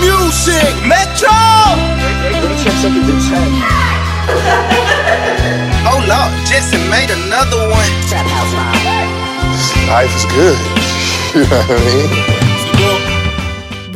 music. Metro. oh Lord, Jesse made another one. Life is good. you know what I mean?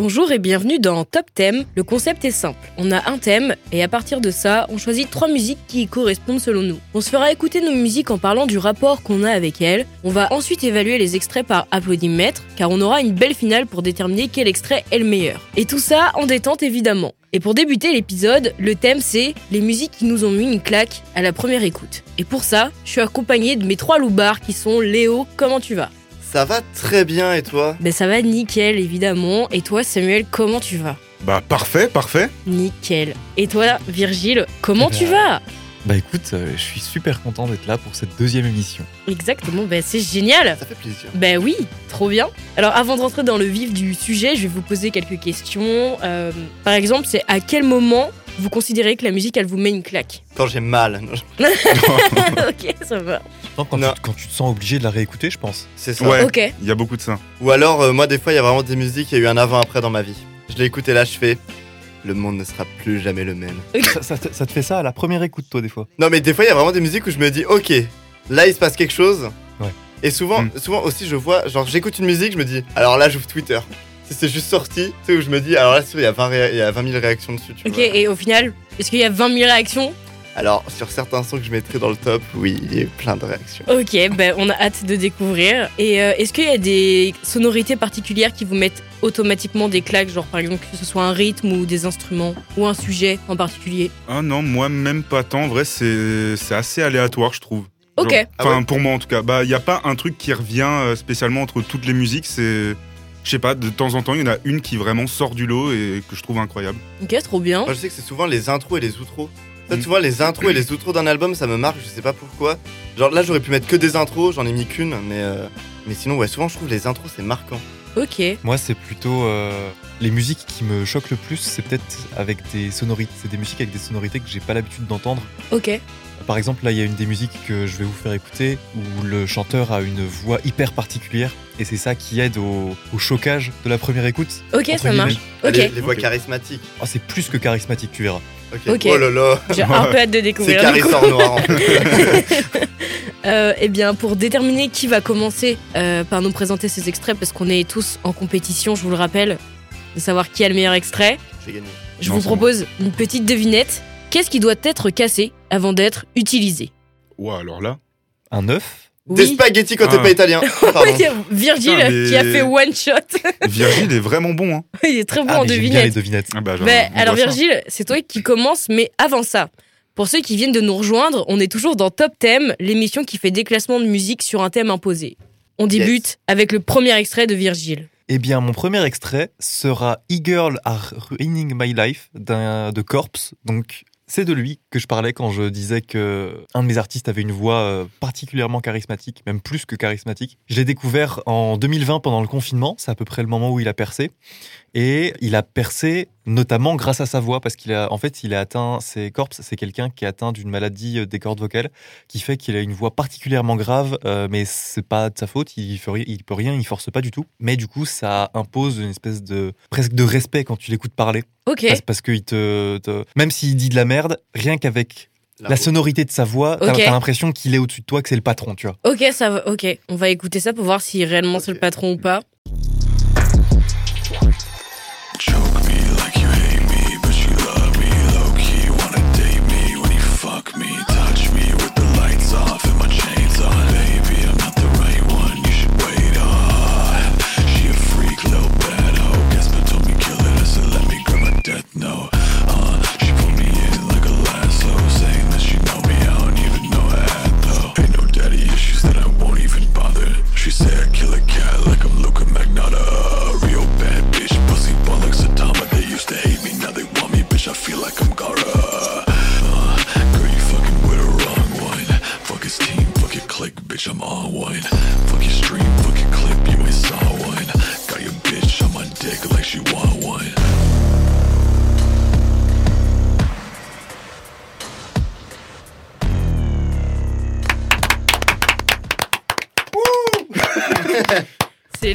Bonjour et bienvenue dans Top Thème. Le concept est simple. On a un thème et à partir de ça, on choisit trois musiques qui y correspondent selon nous. On se fera écouter nos musiques en parlant du rapport qu'on a avec elles. On va ensuite évaluer les extraits par applaudimètre car on aura une belle finale pour déterminer quel extrait est le meilleur. Et tout ça en détente évidemment. Et pour débuter l'épisode, le thème c'est les musiques qui nous ont mis une claque à la première écoute. Et pour ça, je suis accompagné de mes trois loupards qui sont Léo, comment tu vas? Ça va très bien et toi? Ben ça va nickel évidemment. Et toi Samuel, comment tu vas? Bah parfait, parfait. Nickel. Et toi Virgile, comment Eh tu ben, vas? Bah écoute, euh, je suis super content d'être là pour cette deuxième émission. Exactement, ben c'est génial. Ça fait plaisir. Ben oui, trop bien. Alors avant de rentrer dans le vif du sujet, je vais vous poser quelques questions. Euh, par exemple, c'est à quel moment vous considérez que la musique elle vous met une claque? Quand j'ai mal, Ok, ça va. Non, quand, Non. Tu, quand tu te sens obligé de la réécouter, je pense. c'est ça. Ouais. Ok. Il y a beaucoup de ça. Ou alors, euh, moi, des fois, il y a vraiment des musiques, il y a eu un avant-après dans ma vie. Je l'ai écouté là, je fais. Le monde ne sera plus jamais le même. ça, ça te, ça te fait ça à la première écoute, toi, des fois? Non, mais des fois, il y a vraiment des musiques où je me dis, ok, là, il se passe quelque chose. Ouais. Et souvent, Mm. souvent aussi, je vois, genre, j'écoute une musique, je me dis, alors là, j'ouvre Twitter. Si c'est juste sorti, tu sais, où je me dis, alors là, il y, a 20 ré- il y a 20 000 réactions dessus, tu Ok, vois. et au final, est-ce qu'il y a 20 000 réactions Alors, sur certains sons que je mettrais dans le top, oui, il y a eu plein de réactions. Ok, ben on a hâte de découvrir. Et euh, est-ce qu'il y a des sonorités particulières qui vous mettent automatiquement des claques, genre par exemple que ce soit un rythme ou des instruments ou un sujet en particulier? Ah non, moi même pas tant. En vrai, c'est c'est assez aléatoire, je trouve. Genre- Ok. Ah Enfin, ouais pour moi en tout cas. Bah, il y a pas un truc qui revient euh, spécialement entre toutes les musiques. C'est, je sais pas, de temps en temps, il y en a une qui vraiment sort du lot et que je trouve incroyable. Ok, trop bien. Moi, je sais que c'est souvent les intros et les outros. Ça, tu vois, les intros et les outros d'un album, ça me marque, je sais pas pourquoi. Genre là, j'aurais pu mettre que des intros, j'en ai mis qu'une, mais, euh, mais sinon, ouais, souvent, je trouve les intros, c'est marquant. Ok. Moi, c'est plutôt. euh, les musiques qui me choquent le plus, c'est peut-être avec des sonorités. C'est des musiques avec des sonorités que j'ai pas l'habitude d'entendre. Ok. Par exemple, là, il y a une des musiques que je vais vous faire écouter où le chanteur a une voix hyper particulière. Et c'est ça qui aide au, au chocage de la première écoute. Ok, Entre ça marche. Ok. Les, les voix Ok. charismatiques. Oh, c'est plus que charismatique, tu verras. Ok. Ok. Oh là là, J'ai un peu hâte de c'est découvrir. du Carré sort noir. Euh, eh bien, pour déterminer qui va commencer euh, par nous présenter ces extraits, parce qu'on est tous en compétition, je vous le rappelle, de savoir qui a le meilleur extrait, J'ai gagné. je Non, vous c'est bon. propose une petite devinette. Qu'est-ce qui doit être cassé avant d'être utilisé? Ouais, alors là. Un œuf? Des spaghettis quand t'es Ah. pas italien. Virgile Putain, mais- qui a fait one shot. Virgile est vraiment bon. Hein. Il est très bon Ah, en mais j'aime bien les devinette. devinettes. Ah bah, on alors voit ça. Virgile, c'est toi qui commence, mais avant ça, pour ceux qui viennent de nous rejoindre, on est toujours dans Top Thème, l'émission qui fait des classements de musique sur un thème imposé. On débute avec le premier extrait de Virgile. Eh bien, mon premier extrait sera E-Girl Are Ruining My Life d'un- de Corpse. Donc, c'est de lui que je parlais quand je disais que un de mes artistes avait une voix euh, particulièrement charismatique, même plus que charismatique. Je l'ai découvert en 2020 pendant le confinement. C'est à peu près le moment où il a percé. Et il a percé notamment grâce à sa voix, parce qu'il a, en fait, il a atteint, c'est Corpse, c'est quelqu'un qui est atteint d'une maladie euh, des cordes vocales, qui fait qu'il a une voix particulièrement grave, euh, mais c'est pas de sa faute, il, fait, il peut rien, il force pas du tout. Mais du coup, ça impose une espèce de, presque de respect quand tu l'écoutes parler. Ok. Parce, parce que il te, te- même s'il dit de la merde, rien qu'avec la sonorité de sa voix, t'as Ok. t'as l'impression qu'il est au-dessus de toi, que c'est le patron, tu vois. Ok, ça va. Ok, on va écouter ça pour voir si réellement c'est le patron ou pas.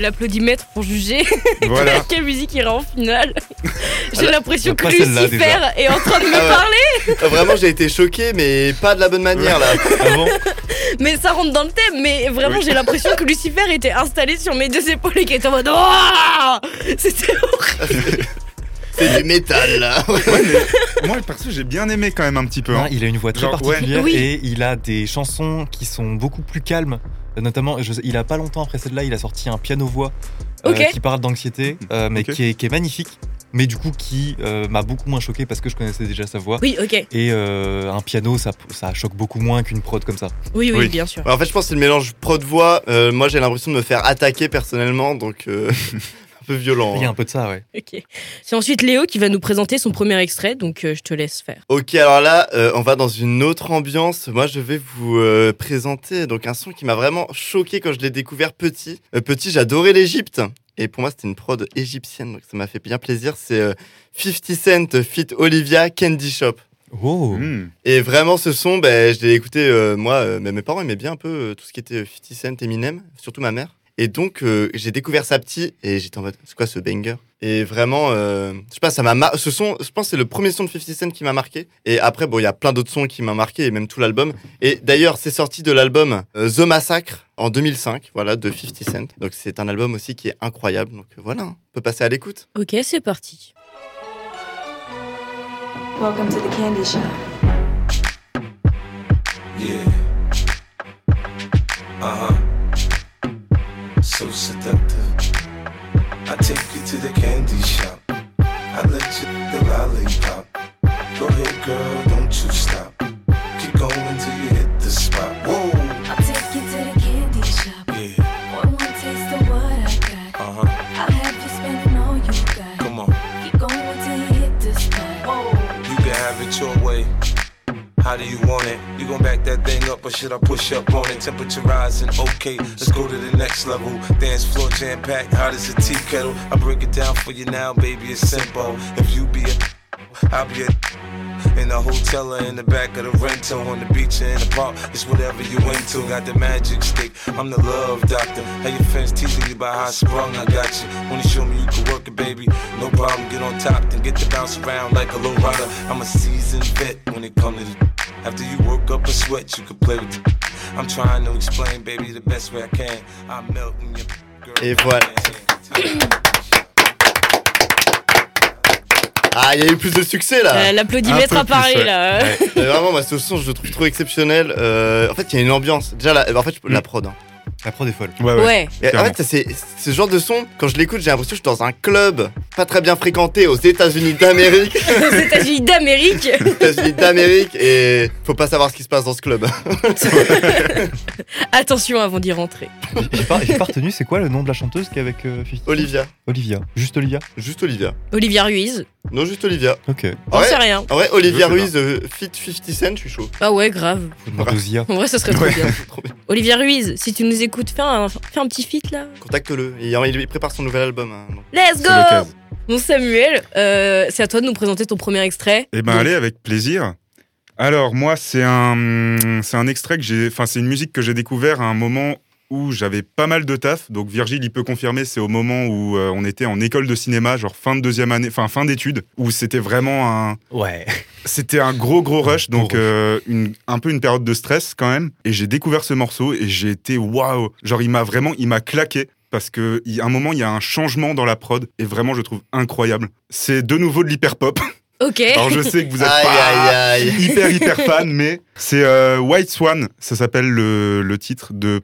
L'applaudimètre pour juger Voilà. quelle musique ira en finale. J'ai Ah, l'impression que Lucifer est en train de me Ah ouais. parler, Ah, Vraiment, j'ai été choqué, mais pas de la bonne manière là. Ah bon mais ça rentre dans le thème. Mais vraiment, Oui. j'ai l'impression que Lucifer était installé sur mes deux épaules et qu'il était en mode C'était horrible. C'est du métal là. Moi, perso, j'ai bien aimé quand même un petit peu. Non, hein. il a une voix très Genre, ouais. particulière Oui. et il a des chansons qui sont beaucoup plus calmes. Notamment, je sais- il a pas longtemps après celle-là, il a sorti un piano-voix euh, qui parle d'anxiété, euh, mais qui, est, qui est magnifique. Mais du coup, qui euh, m'a beaucoup moins choqué parce que je connaissais déjà sa voix. Oui, ok. Et euh, un piano, ça, ça choque beaucoup moins qu'une prod comme ça. Oui, oui, Oui. bien sûr. En fait, je pense que c'est le mélange prod-voix. Euh, moi, j'ai l'impression de me faire attaquer personnellement, donc euh, peu violent. Il y a hein. un peu de ça, ouais. Ok. C'est ensuite Léo qui va nous présenter son premier extrait, donc euh, je te laisse faire. Ok, alors là, euh, on va dans une autre ambiance. Moi, je vais vous euh, présenter donc un son qui m'a vraiment choqué quand je l'ai découvert petit. Euh, petit, j'adorais l'Égypte. Et pour moi, c'était une prod égyptienne, donc ça m'a fait bien plaisir. C'est euh, 50 Cent fit Olivia Candy Shop. Oh Hmm. Et vraiment, ce son, ben, je l'ai écouté, euh, moi, euh, mais mes parents aimaient bien un peu euh, tout ce qui était euh, 50 Cent, Eminem, surtout ma mère. Et donc, euh, j'ai découvert ça petit et j'étais en mode, c'est quoi ce banger? Et vraiment, euh, je sais pas, ça m'a mar- ce son, je pense que c'est le premier son de 50 Cent qui m'a marqué. Et après, bon, il y a plein d'autres sons qui m'ont marqué et même tout l'album. Et d'ailleurs, c'est sorti de l'album euh, The Massacre en 2005, voilà, de 50 Cent. Donc, c'est un album aussi qui est incroyable. Donc, voilà, on peut passer à l'écoute. Ok, c'est parti. Welcome to the candy shop. Yeah. Uh huh. So seductive. I take you to the candy shop. I let you the lollipop. Go ahead, girl, How do you want it? You gon' back that thing up or should I push up on it? Temperature rising, okay, let's go to the next level. Dance floor jam packed, hot as a tea kettle. I break it down for you now, baby, it's simple. If you be a, I'll be a. In the hotel or in the back of the rental, on the beach or in the park, it's whatever you into. Got the magic stick, I'm the love doctor. How your fans teasing you about how I sprung, I got you. Wanna show me you can work it, baby? No problem, get on top, then get to bounce around like a low rider. I'm a seasoned vet when it comes to the. After you work up a sweat, you can play with it. I'm trying to explain, baby, the best way I can. I'm melting your girl. Et voilà. Ah, il y a eu plus de succès là Euh, L'applaudimètre plus, ouais. là. Mais vraiment, moi, ce son, je le trouve trop exceptionnel. Euh, en fait, il y a une ambiance. Déjà, la, en fait, je- la prod. hein. La prod est folle. Ouais, ouais. Et en fait, c'est ce genre de son, quand je l'écoute, j'ai l'impression que je suis dans un club pas très bien fréquenté aux États-Unis d'Amérique. Aux États-Unis d'Amérique. États-Unis d'Amérique, et faut pas savoir ce qui se passe dans ce club. Attention avant d'y rentrer. J'ai pas, pas retenu, c'est quoi le nom de la chanteuse qui est avec euh, 50 Olivia. Olivia. Juste Olivia? Juste Olivia. Olivia Ruiz. Non, juste Olivia. Ok. On Ouais. sait rien. En vrai, Olivia Je sais Ruiz, euh, fit 50 Cent, je suis chaud. Ah ouais, grave. Faut demander aux IA. En vrai, ça serait trop Ouais. bien. Trop bien. Olivia Ruiz, si tu nous écoutes, fais un, fais un petit feat là. Contacte-le. Il, il prépare son nouvel album. hein, donc. Let's C'est l'occasion. go Bon Samuel, euh, c'est à toi de nous présenter ton premier extrait. Eh ben Donc, allez, avec plaisir. Alors moi, c'est un, c'est un extrait que j'ai, enfin c'est une musique que j'ai découvert à un moment où j'avais pas mal de taf. Donc Virgile, il peut confirmer, c'est au moment où euh, on était en école de cinéma, genre fin de deuxième année, enfin fin d'études, où c'était vraiment un, Ouais. c'était un gros gros rush, donc euh, une, un peu une période de stress quand même. Et j'ai découvert ce morceau et j'ai été waouh, genre il m'a vraiment, il m'a claqué. Parce que a un moment, il y a un changement dans la prod et vraiment, je trouve incroyable. C'est de nouveau de l'hyper pop. Ok. Alors je sais que vous êtes Aïe, pas aïe, aïe. hyper hyper fan, mais c'est euh, White Swan, ça s'appelle le, le titre de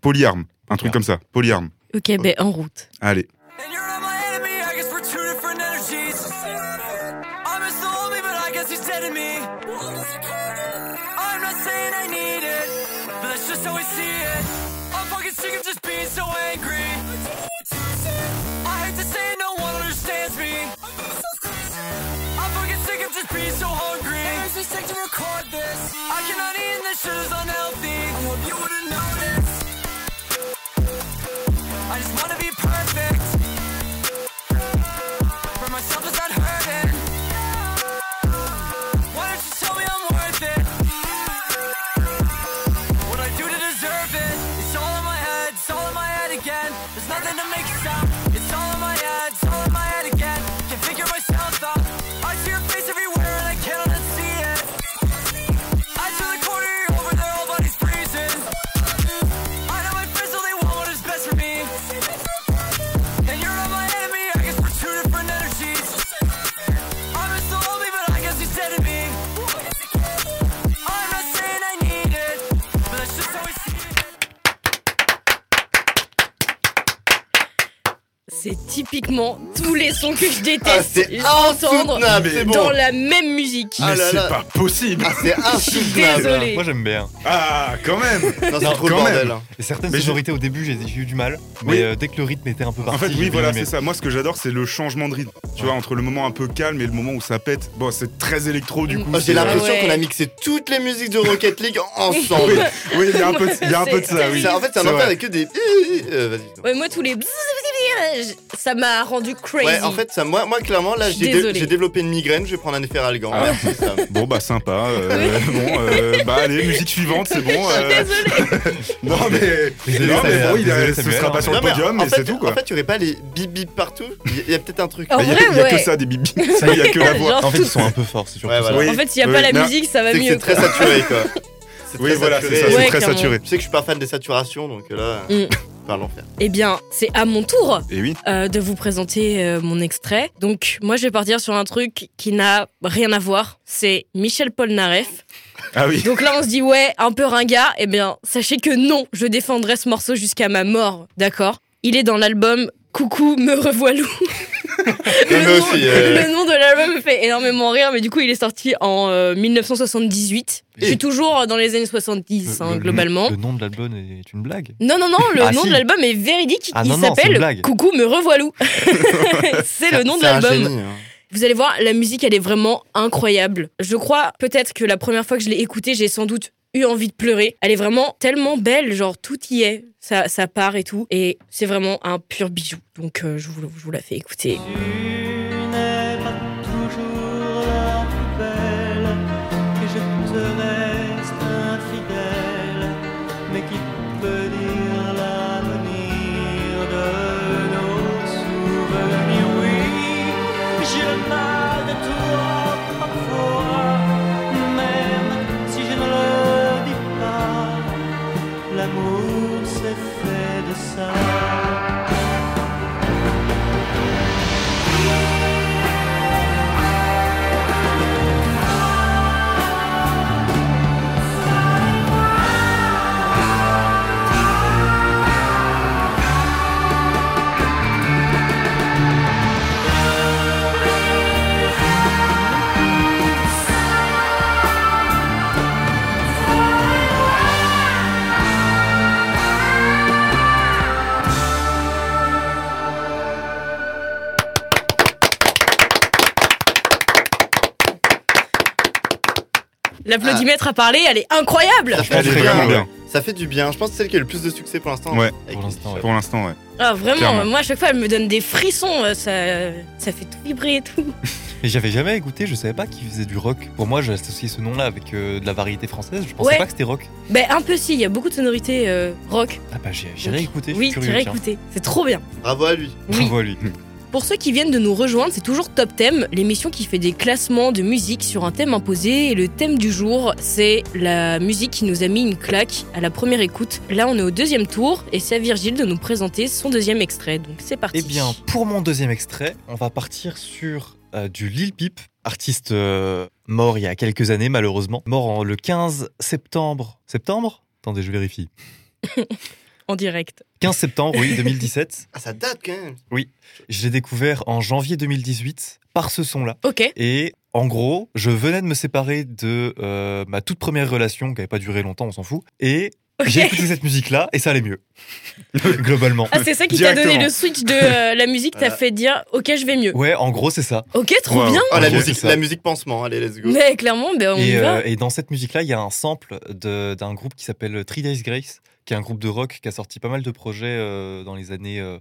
Polyarm, un truc comme ça, Polyarm. Ok, ben en route. Allez. So hungry. It makes me sick to record this. I cannot eat and this shit is unhealthy. I hope you wouldn't notice. I just wanna be perfect. Typiquement tous les sons que je Ah, déteste c'est entendre c'est bon. dans la même musique. Ah Mais c'est pas possible. Ah, c'est insoutenable. Moi j'aime bien. Ah, quand même. Non, c'est Non, trop quand bordel. même. hein. Et certaines Mais je- au début j'ai eu du mal, mais Oui. euh, dès que le rythme était un peu parti. En fait, oui, voilà, c'est ça. Moi, ce que j'adore, c'est le changement de rythme. Tu vois, entre le moment un peu calme et le moment où ça pète. Bon, c'est très électro, du coup. Oh, c'est- J'ai l'impression ouais. qu'on a mixé toutes les musiques de Rocket League ensemble. Oui, oui, il y a un peu de, il y a un peu de ça, oui. C'est- En fait, c'est un C'est enfer avec que des. Euh, moi tous les ça m'a rendu crazy. Ouais, en fait, ça, moi, moi clairement, là, j'ai dé- désolée. j'ai développé une migraine, je vais prendre un effet Ralgan. Ah. Bon, bah, sympa. euh, bon, euh, bah, allez, musique suivante, c'est bon. euh, non, mais. Désolé, non, mais bon, il a- ce sera pas sur le mais podium, en mais fait, c'est tout, quoi. En fait, tu aurais pas les bip bip partout? Il y a- peut-être un truc. Il y a, y a ouais. que ça, des bibi. Il y a que la voix. En fait, ils sont un peu forts, c'est. En fait, s'il n'y a pas la musique, ça va mieux. c'est très saturé, quoi. C'est Oui, très voilà, c'est saturé. ça, Ouais, c'est très clairement. saturé. Tu sais que je suis pas fan des saturations, donc là, Mm. pas l'enfer. Eh bien, c'est à mon tour Et oui. euh, de vous présenter euh, mon extrait. Donc, moi, je vais partir sur un truc qui n'a rien à voir. C'est Michel Polnareff. Ah oui. Donc là, on se dit, ouais, un peu ringard. Eh bien, sachez que non, je défendrai ce morceau jusqu'à ma mort. D'accord? Il est dans l'album Coucou, me revoilou. Nom, aussi, euh, le nom de l'album me fait énormément rire, mais du coup, il est sorti en euh, 1978. Je suis toujours dans les années 70, Le- hein, le- globalement. Le nom de l'album est une blague. Non, non, non, le Ah, nom si. de l'album est véridique. Ah, il s'appelle. Coucou, me revoilou. c'est le nom de l'album. Vous allez voir, la musique, elle est vraiment incroyable. Je crois peut-être que la première fois que je l'ai écoutée, j'ai sans doute eu envie de pleurer. Elle est vraiment tellement belle, genre tout y est, ça, ça part et tout. Et c'est vraiment un pur bijou. Donc euh, je, vous, la fais écouter. L'applaudimètre a parlé, elle est incroyable Ça fait Elle du est bien. vraiment ouais. bien. Ça fait du bien. Je pense que c'est celle qui a le plus de succès pour l'instant. Ouais. Avec Pour l'instant, ouais. Pour l'instant, ouais. Ah vraiment, Clairement. moi à chaque fois elle me donne des frissons, euh, ça, ça fait tout vibrer et tout. Et j'avais jamais écouté, je savais pas qu'ils faisaient du rock. Pour moi, j'associais ce nom-là avec euh, de la variété française. Je pensais Ouais. pas que c'était rock. Ben un peu si, il y a beaucoup de sonorités euh, rock. Ah bah j'ai- j'irai écouter. je Oui, suis tu curieux, iras tiens. écouter, c'est trop bien. Bravo à lui. Oui. Bravo à lui. Pour ceux qui viennent de nous rejoindre, c'est toujours Top Thème, l'émission qui fait des classements de musique sur un thème imposé. Et le thème du jour, c'est la musique qui nous a mis une claque à la première écoute. Là, on est au deuxième tour et c'est à Virgile de nous présenter son deuxième extrait. Donc c'est parti. Eh bien, pour mon deuxième extrait, on va partir sur euh, du Lil Peep, artiste euh, mort il y a quelques années malheureusement, mort en, le 15 septembre. Septembre? Attendez, je vérifie. en direct. 15 septembre, oui, 2017. Ah, ça date quand même. Je l'ai découvert en janvier 2018 par ce son-là. Ok. Et en gros, je venais de me séparer de euh, ma toute première relation, qui n'avait pas duré longtemps, on s'en fout. Et j'ai écouté cette musique-là et ça allait mieux. Globalement. Ah, c'est ça qui t'a donné le switch de euh, la musique, t'a Voilà. fait dire ok, je vais mieux. Ouais, en gros, c'est ça. Ok, trop Wow. bien. Oh, la musique, la musique pansement. Allez, let's go. Mais clairement, ben, on y Et, va. euh, et dans cette musique-là, il y a un sample de- d'un groupe qui s'appelle Three Days Grace, qui est un groupe de rock qui a sorti pas mal de projets euh, dans les années euh,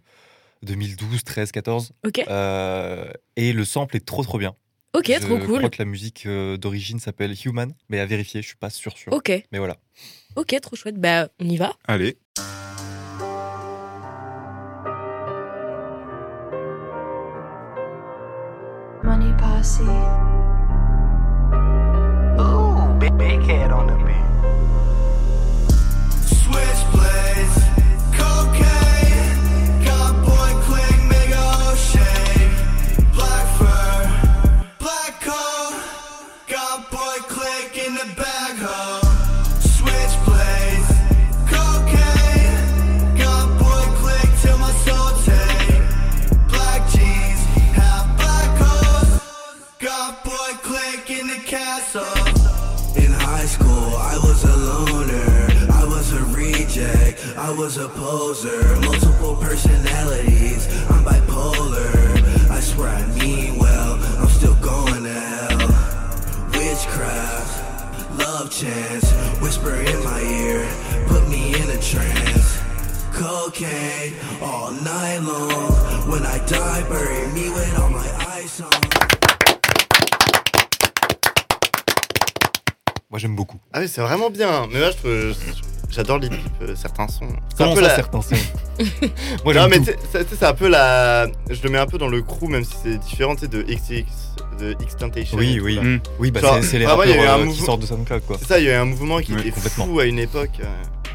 2012, 13, 14. Ok, Euh, et le sample est trop trop bien. ok, je trop cool. crois que la musique euh, d'origine s'appelle Human, mais à vérifier, je suis pas sûr sûr. Ok, Mais voilà. ok, trop chouette. Bah, on y va. Allez. Money posse. Ooh, big, big head on the was a poser, multiple personalities. I'm bipolar. I swear I mean well. I'm still going to hell. Witchcraft, love chance, whisper in my ear, put me in a trance. Cocaine all night long. When I die, bury me with all my eyes on. Moi, j'aime beaucoup. Ah oui, c'est vraiment bien. Mais moi, je trouve- j'adore les clips, euh, certains sons. C'est un peu ça, la- certains sons Moi, non, mais c'est- un peu la. Je le mets un peu dans le crew, même si c'est différent, tu sais, de XX, de X-Tentation. Oui, oui. là. Mm. Oui, bah, c'est les rappeurs euh, qui mouvement- sortent de SoundCloud, quoi. C'est ça, il y a eu un mouvement qui Oui, était complètement. fou à une époque. euh.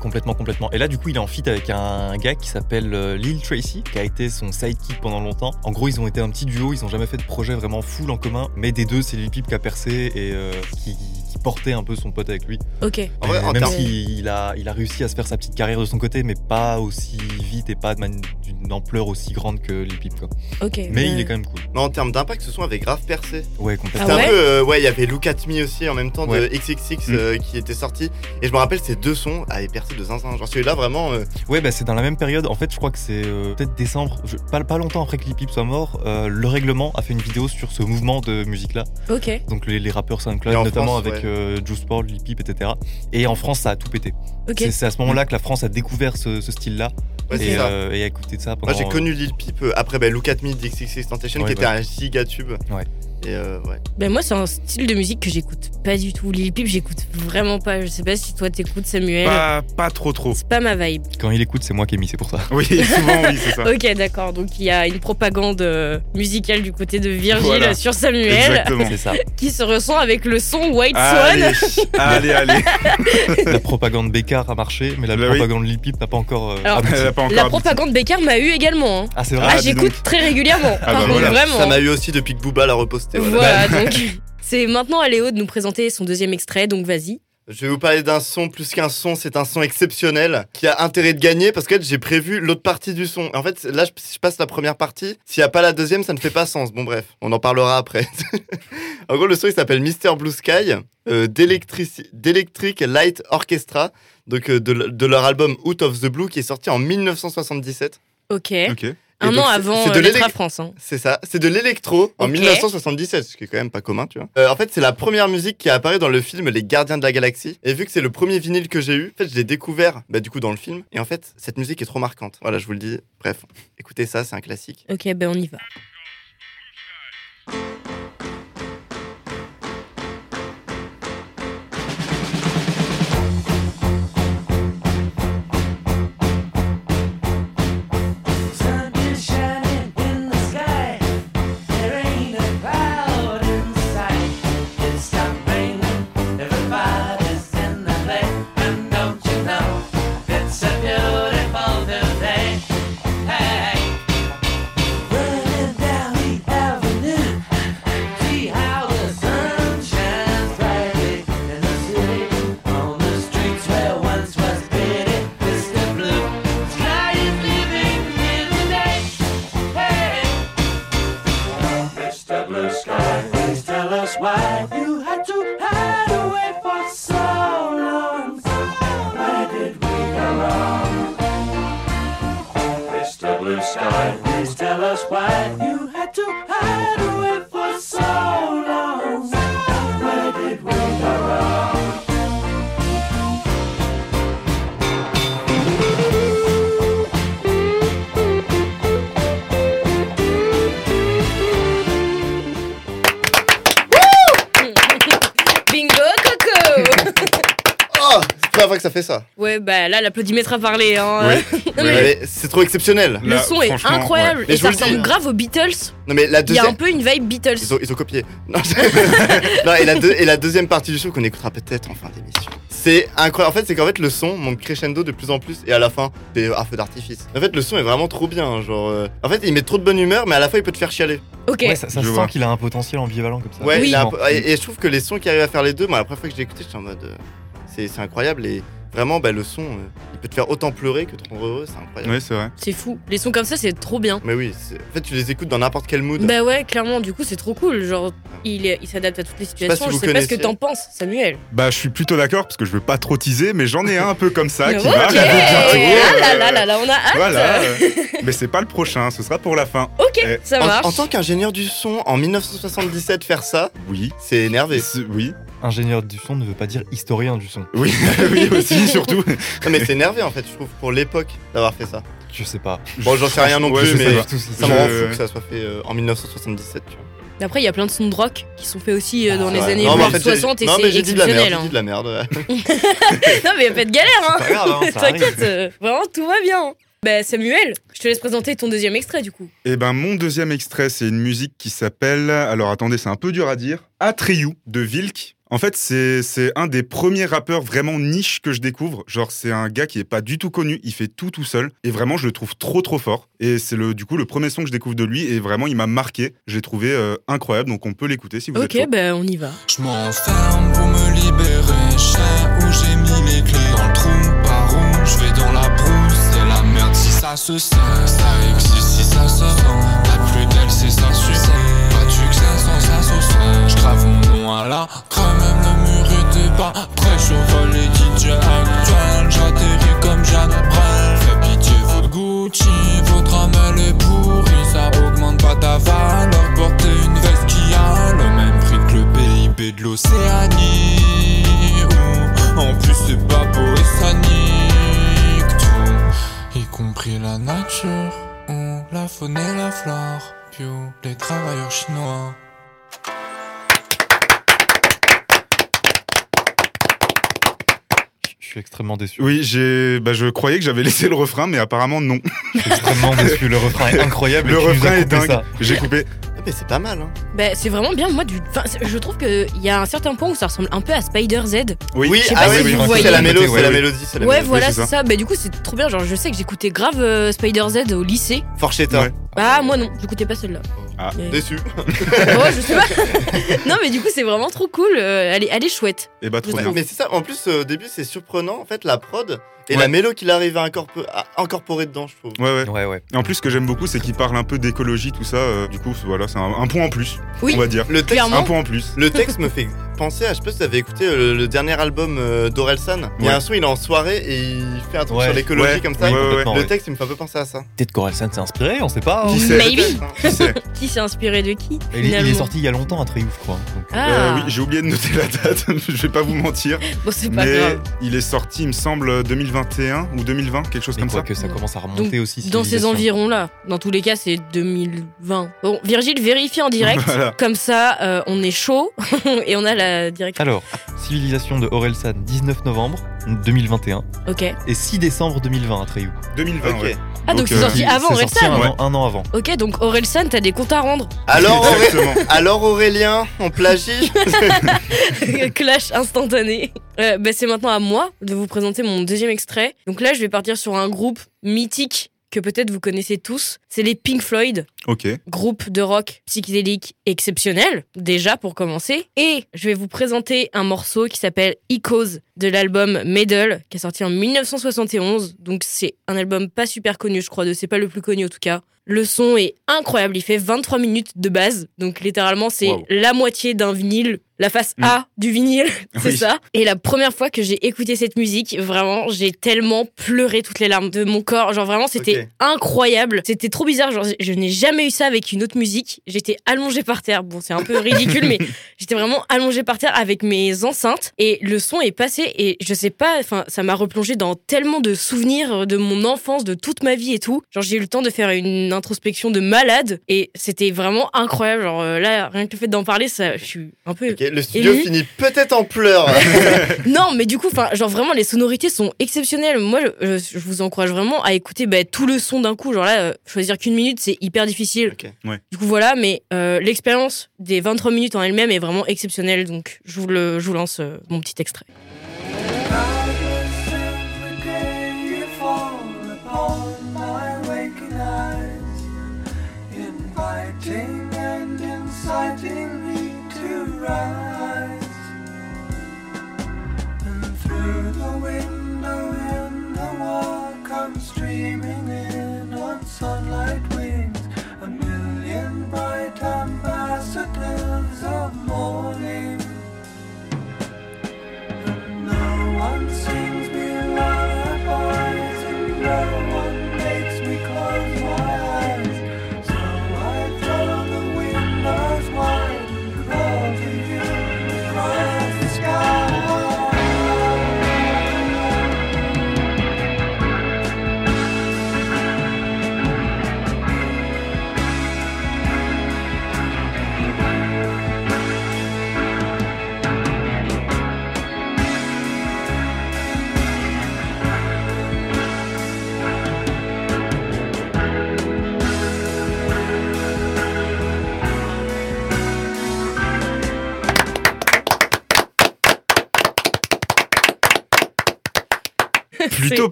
Complètement, complètement. Et là, du coup, il est en feat avec un gars qui s'appelle euh, Lil Tracy, qui a été son sidekick pendant longtemps. En gros, ils ont été un petit duo, ils ont jamais fait de projet vraiment full en commun, mais des deux, c'est Lil Peep qui a percé et euh, qui, portait un peu son pote avec lui. Ok. En vrai, en même s'il il a, il a réussi à se faire sa petite carrière de son côté, mais pas aussi vite et pas d'une ampleur aussi grande que Peep, quoi. Ok. Mais il est quand même cool. Mais en termes d'impact, ce son avait grave percé. Ouais, complètement. Ah ouais un peu. euh, ouais, il y avait Look at Me aussi en même temps de. XXX Mm. euh, qui était sorti. Et je me rappelle, ces deux sons avaient percé de zinzin. Genre celui-là, vraiment. euh, Ouais, bah c'est dans la même période. En fait, je crois que c'est euh, peut-être décembre, je- pas, pas longtemps après que Lil Peep soit mort. euh, le règlement a fait une vidéo sur ce mouvement de musique-là. Ok. Donc les, les rappeurs SoundCloud, en notamment France, avec ouais. Euh, Juice WRLD, Lil Peep, etc. Et en France, ça a tout pété. C'est- à ce moment-là que la France a découvert ce, ce style-là ouais, et, euh, et a écouté de ça pendant. Moi, j'ai connu Lil Peep euh, après bah, Look at Me d'XXX Tentation Ouais, qui était un giga tube. Et euh, ouais. Ben moi, c'est un style de musique que j'écoute pas du tout. Lil Peep, j'écoute vraiment pas. Je sais pas si toi t'écoutes Samuel. Pas, pas trop trop. C'est pas ma vibe. Quand il écoute, c'est moi qui ai mis, c'est pour ça. Oui, souvent oui, c'est ça. Ok, d'accord. Donc il y a une propagande euh, musicale du côté de Virgile Voilà. sur Samuel Exactement. C'est ça. qui se ressent avec le son White Allez, Swan. allez, allez. la propagande Bécard a marché, mais la Bah oui. propagande Lil Peep n'a pas encore. euh, Alors, abouti. Elle a pas encore La abouti. propagande Bécard m'a eu également. hein. Ah, c'est Ah, vrai. dis j'écoute donc. très régulièrement. Ah Par bah voilà. vraiment. Ça m'a eu aussi depuis que Booba l'a reposté. Voilà. Voilà, donc c'est maintenant à Léo de nous présenter son deuxième extrait, donc vas-y. Je vais vous parler d'un son plus qu'un son, c'est un son exceptionnel qui a intérêt de gagner parce que j'ai prévu l'autre partie du son. En fait, là, je, si je passe la première partie. S'il n'y a pas la deuxième, ça ne fait pas sens. Bon, bref, on en parlera après. en gros, le son il s'appelle Mr. Blue Sky euh, d'Electric Light Orchestra, donc euh, de, de leur album Out of the Blue qui est sorti en 1977. Ok. Ok. Un an avant euh, à France. hein. C'est ça, c'est de l'électro en Ok. 1977, ce qui est quand même pas commun, tu vois. Euh, en fait, c'est la première musique qui apparaît dans le film Les Gardiens de la Galaxie. Et vu que c'est le premier vinyle que j'ai eu, en fait, je l'ai découvert bah, du coup dans le film. Et en fait, cette musique est trop marquante. Voilà, je vous le dis. Bref, écoutez ça, c'est un classique. Ok, ben on y va. Sky, please tell us why Ouais, bah là, l'applaudimètre a parlé. Hein. Non, mais c'est trop exceptionnel. le Là, son est incroyable ouais. Et je ça dis, ressemble hein. grave aux Beatles. Non mais la Il y a un peu une vibe Beatles. Ils ont, ils ont copié. Non, et, la deux- et la deuxième partie du show qu'on écoutera peut-être en fin d'émission. C'est incroyable. En fait, c'est qu'en fait, le son monte crescendo de plus en plus. Et à la fin, c'est un feu d'artifice. En fait, le son est vraiment trop bien. Genre, euh, En fait, il met trop de bonne humeur, mais à la fois, il peut te faire chialer. Ok. Ouais, ça, se sent qu'il a un potentiel ambivalent comme ça. Ouais, Oui. il a un Non. peu- et, et je trouve que les sons qui arrivent à faire les deux, moi, la première fois que j'ai écouté, j'étais en mode. euh, c'est c'est incroyable. Et vraiment, bah, le son, euh, il peut te faire autant pleurer que te rendre heureux, c'est incroyable. Ouais, c'est vrai. C'est fou. Les sons comme ça, c'est trop bien. Mais oui, c'est- en fait, tu les écoutes dans n'importe quel mood. Bah ouais, clairement, du coup, c'est trop cool. Genre, il, est- il s'adapte à toutes les pas situations. si Je sais pas ce que t'en penses, Samuel. Bah, je suis plutôt d'accord parce que je veux pas trop teaser, mais j'en ai un un peu comme ça qui ok, va arriver bientôt. ah là euh, là là là, on a hâte. Voilà. mais c'est pas le prochain, ce sera pour la fin. Ok, Eh, ça En, marche. en tant qu'ingénieur du son, en 1977, faire ça, Oui. c'est énervé. C'est- Oui. Ingénieur du son ne veut pas dire historien du son. Oui, oui aussi, surtout. Non, mais c'est énervé en fait, je trouve, pour l'époque d'avoir fait ça. Je sais pas. Bon, j'en sais rien non Ouais, plus, mais pas. ça me rend fou que ça soit fait euh, en 1977. Tu vois. Après, il y a plein de sons de rock qui sont faits aussi euh, dans Ah, les ouais. années Non, mais en voire fait, j'ai- 60 et non, c'est mais j'ai dit de la merde, exceptionnel. j'ai dit de la merde. hein. non, mais y a pas de galère, hein. Hein, ça T'inquiète, euh, vraiment, tout va bien. Bah, Samuel, je te laisse présenter ton deuxième extrait du coup. Eh ben, mon deuxième extrait, c'est une musique qui s'appelle. Alors attendez, c'est un peu dur à dire. Atreyu de Vilk. En fait, c'est c'est un des premiers rappeurs vraiment niche que je découvre. Genre, c'est un gars qui est pas du tout connu. Il fait tout tout seul. Et vraiment, je le trouve trop trop fort. Et c'est le du coup le premier son que je découvre de lui. Et vraiment, il m'a marqué. Je l'ai trouvé euh, incroyable. Donc, on peut l'écouter si vous êtes Ok, bah, on y va. Je m'enferme pour me libérer. Je sais où j'ai mis les clés dans le trou. Par où je vais dans la brousse. C'est la merde si ça se sait. Ça existe si ça se sent. La plus belle c'est ça succès. Pas de succès sans s'associer. Je grave la crème. Même le mur était pas prêt. Je les DJ actuels. J'atterris comme Brel. Fais pitié votre Gucci. Votre âme est pourrie. Ça augmente pas ta valeur. Porter une veste qui a le même prix que le PIB de l'Océanie. En plus c'est pas beau et ça nique tout, y compris la nature, la faune et la flore, ou les travailleurs chinois. Suis extrêmement déçu. Oui, j'ai. Bah, je croyais que j'avais laissé le refrain, mais apparemment non. Je suis extrêmement déçu. Le refrain est incroyable. Le refrain est dingue. J'ai coupé. Ah, mais c'est pas mal, hein. Bah, c'est vraiment bien. Moi, du... enfin, je trouve qu'il y a un certain point où ça ressemble un peu à Spider Z. Oui, Oui, ah pas oui, si oui, vous c'est voyez. la mélodie, Ouais, c'est la oui. mélodie, c'est la Ouais, mélodie. voilà, c'est c'est ça. ça. Bah, du coup, c'est trop bien. Genre, je sais que j'écoutais grave euh, Spider Z au lycée. Forchetta. Ouais. Ah, moi non, j'écoutais pas celle-là. Ah. Mais- Déçu. Oh, je sais pas. non, mais du coup, c'est vraiment trop cool. euh, elle, est, elle est chouette. Et bah, trop bien. Mais c'est ça, en plus, euh, au début, c'est surprenant, en fait, la prod et Ouais. la mélo qu'il arrive à, incorpo- à incorporer dedans, je trouve. Ouais, ouais. Ouais, ouais. Et en plus, ce que j'aime beaucoup, c'est qu'il parle un peu d'écologie, tout ça. euh, du coup, voilà, c'est un, un point en plus, Oui. on va dire. Le texte, Clairement. Un point en plus. le texte me fait penser à, je sais pas si vous avez écouté euh, le, le dernier album euh, d'Orelsan. Il y a un son, il est en soirée et il fait un truc Ouais. sur l'écologie Ouais. comme ça. Ouais, ouais, ouais. Complètement, Le ouais. texte, il me fait un peu penser à ça. Peut-être qu'Orelsan s'est inspiré, on sait pas. Hein. Qui sait Maybe. Hein. Qui sait Qui s'est inspiré de qui Il, il est sorti il y a longtemps, un Treyouf, je crois. Donc, Ah, Euh, Oui, j'ai oublié de noter la date, je vais pas vous mentir. bon, c'est pas Mais grave. il est sorti, il me semble, 2021 ou 2020, quelque chose mais comme ça. que ça commence à remonter Donc, aussi. Dans ces environs-là. Dans tous les cas, c'est 2020. Bon, Virgile vérifie en direct. Voilà. Comme ça, euh, on est chaud et on a la direction. Alors, Civilisation de Orelsan, 19 novembre 2021 Ok. et 6 décembre 2020 à Treyouf. 2020, Ok. ouais. Ah, donc, Donc, c'est euh, sorti avant Orelsan un, Ouais. an, un an avant. Ok, donc Orelsan, t'as des comptes à rendre. Alors. Alors Aurélien, on plagie Clash instantané. Euh, bah, c'est maintenant à moi de vous présenter mon deuxième extrait. Donc là, je vais partir sur un groupe mythique que peut-être vous connaissez tous. C'est les Pink Floyd, Ok. groupe de rock psychédélique exceptionnel, déjà pour commencer. Et je vais vous présenter un morceau qui s'appelle Echoes de l'album Medal, qui est sorti en 1971. Donc c'est un album pas super connu, je crois, de c'est pas le plus connu en tout cas. Le son est incroyable, il fait 23 minutes de base, donc littéralement c'est Wow. la moitié d'un vinyle, la face A du vinyle, c'est Oui. ça. Et la première fois que j'ai écouté cette musique, vraiment, j'ai tellement pleuré toutes les larmes de mon corps. Genre vraiment, c'était incroyable. C'était trop bizarre. Genre, je n'ai jamais eu ça avec une autre musique. J'étais allongée par terre. Bon, c'est un peu ridicule, mais j'étais vraiment allongée par terre avec mes enceintes et le son est passé et je sais pas, enfin, ça m'a replongé dans tellement de souvenirs de mon enfance, de toute ma vie et tout. Genre, j'ai eu le temps de faire une introspection de malade et c'était vraiment incroyable. Genre, euh, là, rien que le fait d'en parler, ça, je suis un peu Le studio finit peut-être en pleurs. non, mais du coup, enfin, genre vraiment, les sonorités sont exceptionnelles. Moi, je, je vous encourage vraiment à écouter bah, tout le son d'un coup. Genre là, euh, choisir qu'une minute, c'est hyper difficile. Ouais. Du coup, voilà, mais euh, l'expérience des 23 minutes en elle-même est vraiment exceptionnelle. Donc, je vous, le, je vous lance euh, mon petit extrait. To